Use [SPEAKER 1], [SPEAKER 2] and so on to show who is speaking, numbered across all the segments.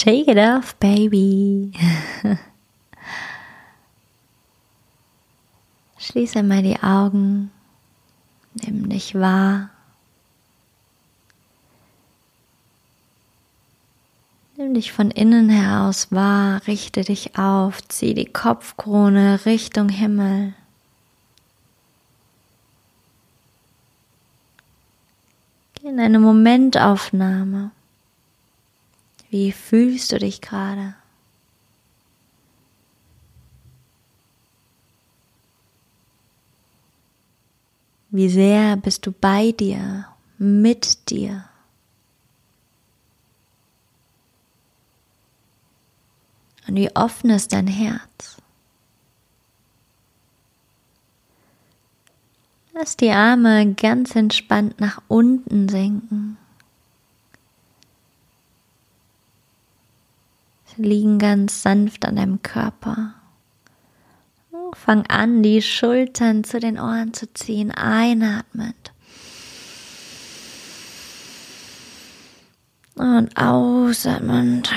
[SPEAKER 1] Shake it off, baby. Schließe mal die Augen, nimm dich wahr. Nimm dich von innen heraus wahr, richte dich auf, zieh die Kopfkrone Richtung Himmel. Geh in eine Momentaufnahme. Wie fühlst du dich gerade? Wie sehr bist du bei dir, mit dir? Und wie offen ist dein Herz? Lass die Arme ganz entspannt nach unten sinken. Liegen ganz sanft an deinem Körper. Fang an, die Schultern zu den Ohren zu ziehen, einatmend. Und ausatmend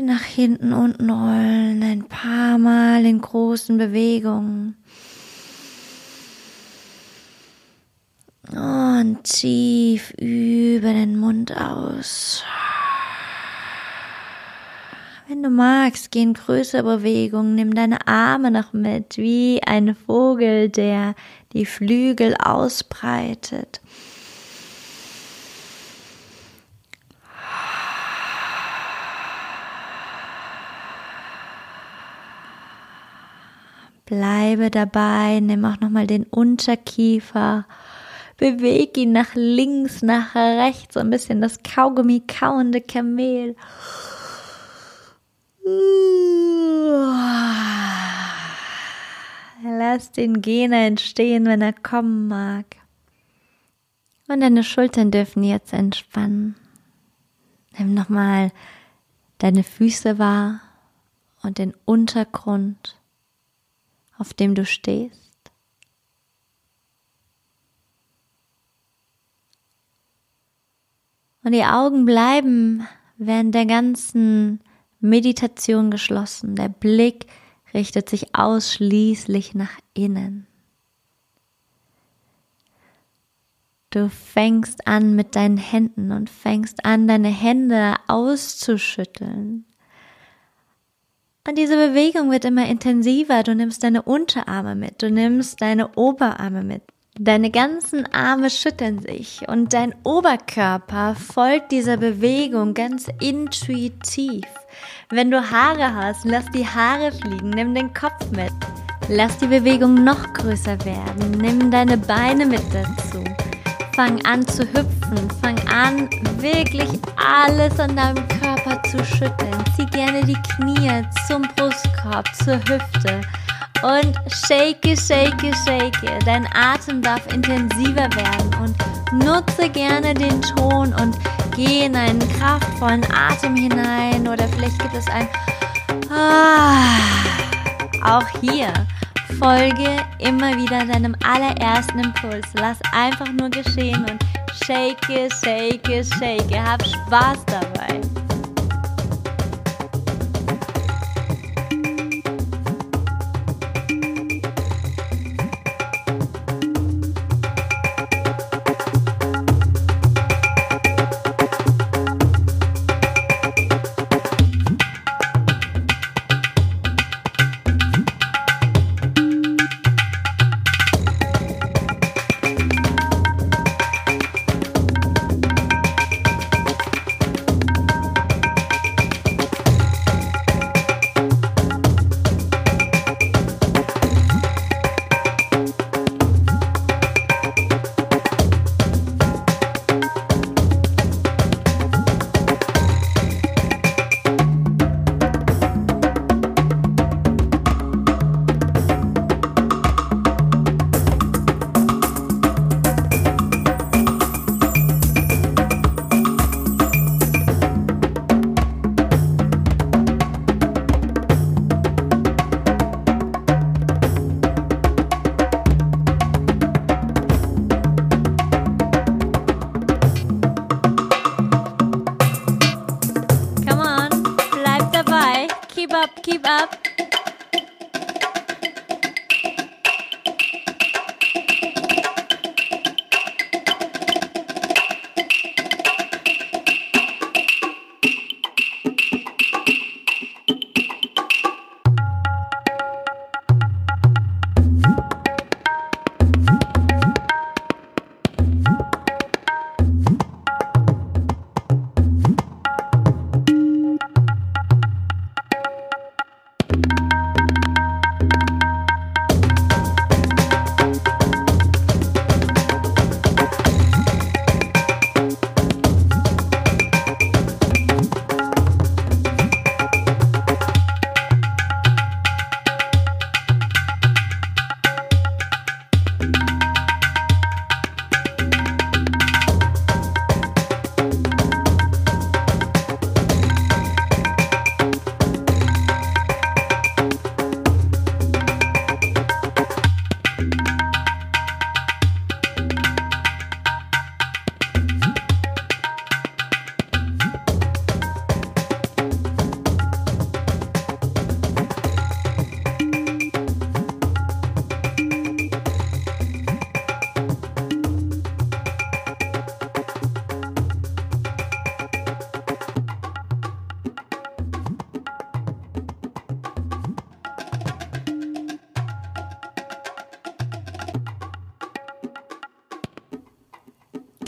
[SPEAKER 1] sie nach hinten unten rollen, ein paar Mal in großen Bewegungen. Und tief über den Mund aus. Wenn du magst, geh in größere Bewegungen, nimm deine Arme noch mit, wie ein Vogel, der die Flügel ausbreitet. Bleibe dabei, nimm auch nochmal den Unterkiefer, beweg ihn nach links, nach rechts, so ein bisschen das Kaugummi kauende Kamel. Lass den Gene entstehen, wenn er kommen mag. Und deine Schultern dürfen jetzt entspannen. Nimm nochmal deine Füße wahr und den Untergrund auf dem du stehst. Und die Augen bleiben während der ganzen Meditation geschlossen. Der Blick richtet sich ausschließlich nach innen. Du fängst an mit deinen Händen und fängst an, deine Hände auszuschütteln. Und diese Bewegung wird immer intensiver. Du nimmst deine Unterarme mit, du nimmst deine Oberarme mit. Deine ganzen Arme schütteln sich und dein Oberkörper folgt dieser Bewegung ganz intuitiv. Wenn du Haare hast, lass die Haare fliegen, nimm den Kopf mit. Lass die Bewegung noch größer werden, nimm deine Beine mit dazu. Fang an zu hüpfen, fang an wirklich alles an deinem Körper zu schütteln. Zieh gerne die Knie zum Brustkorb, zur Hüfte und shake, shake, shake. Dein Atem darf intensiver werden und nutze gerne den Ton und geh in einen kraftvollen Atem hinein oder vielleicht gibt es ein Ah, auch hier Folge immer wieder deinem allerersten Impuls. Lass einfach nur geschehen und shake, shake, shake. Hab Spaß dabei.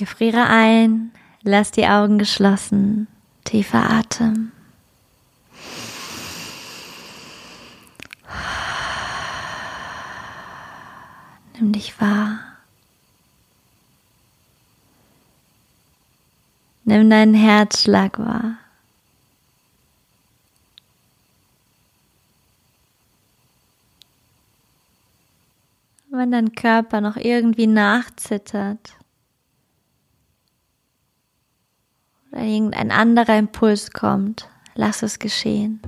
[SPEAKER 1] Gefriere ein, lass die Augen geschlossen, tiefer Atem. Nimm dich wahr. Nimm deinen Herzschlag wahr. Wenn dein Körper noch irgendwie nachzittert, oder irgendein anderer Impuls kommt, lass es geschehen.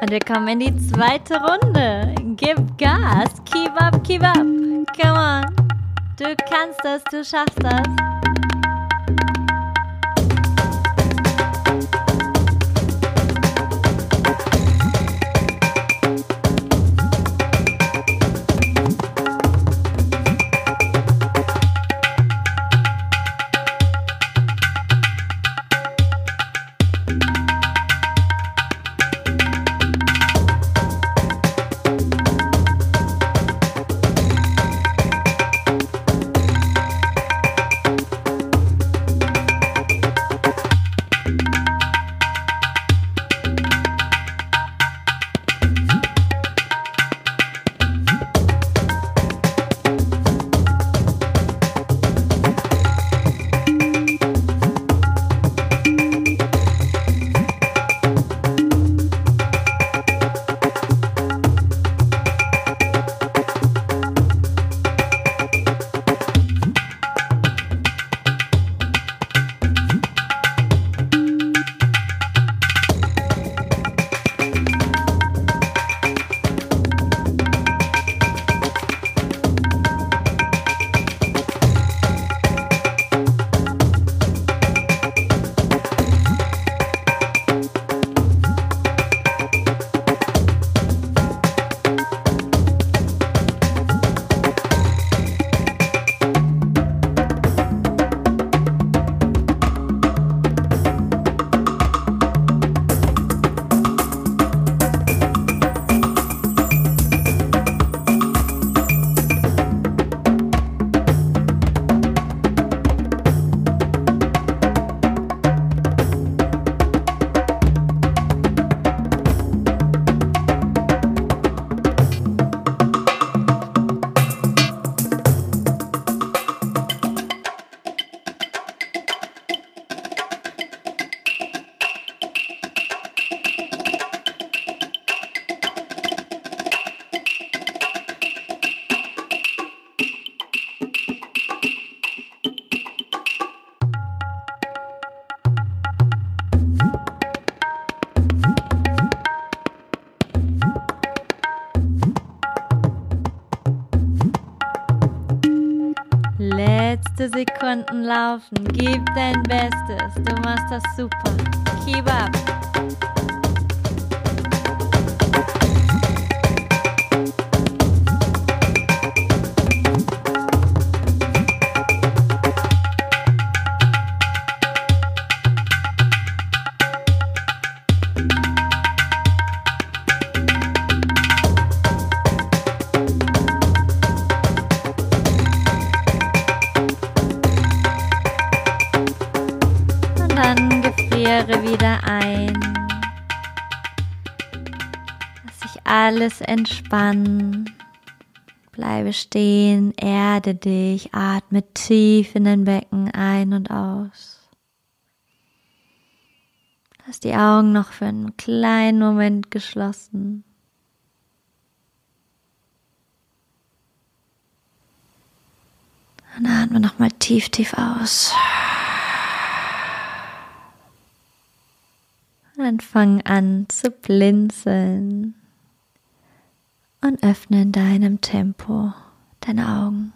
[SPEAKER 1] Und wir kommen in die zweite Runde. Gib Gas. Keep up, keep up. Come on. Du kannst das, du schaffst das. Letzte Sekunden laufen. Gib dein Bestes. Du machst das super. Keep up. Friere wieder ein. Lass sich alles entspannen. Bleibe stehen, erde dich, atme tief in den Becken ein und aus. Lass die Augen noch für einen kleinen Moment geschlossen. Und atme nochmal tief, tief aus. Dann fang an zu blinzeln und öffne in deinem Tempo deine Augen.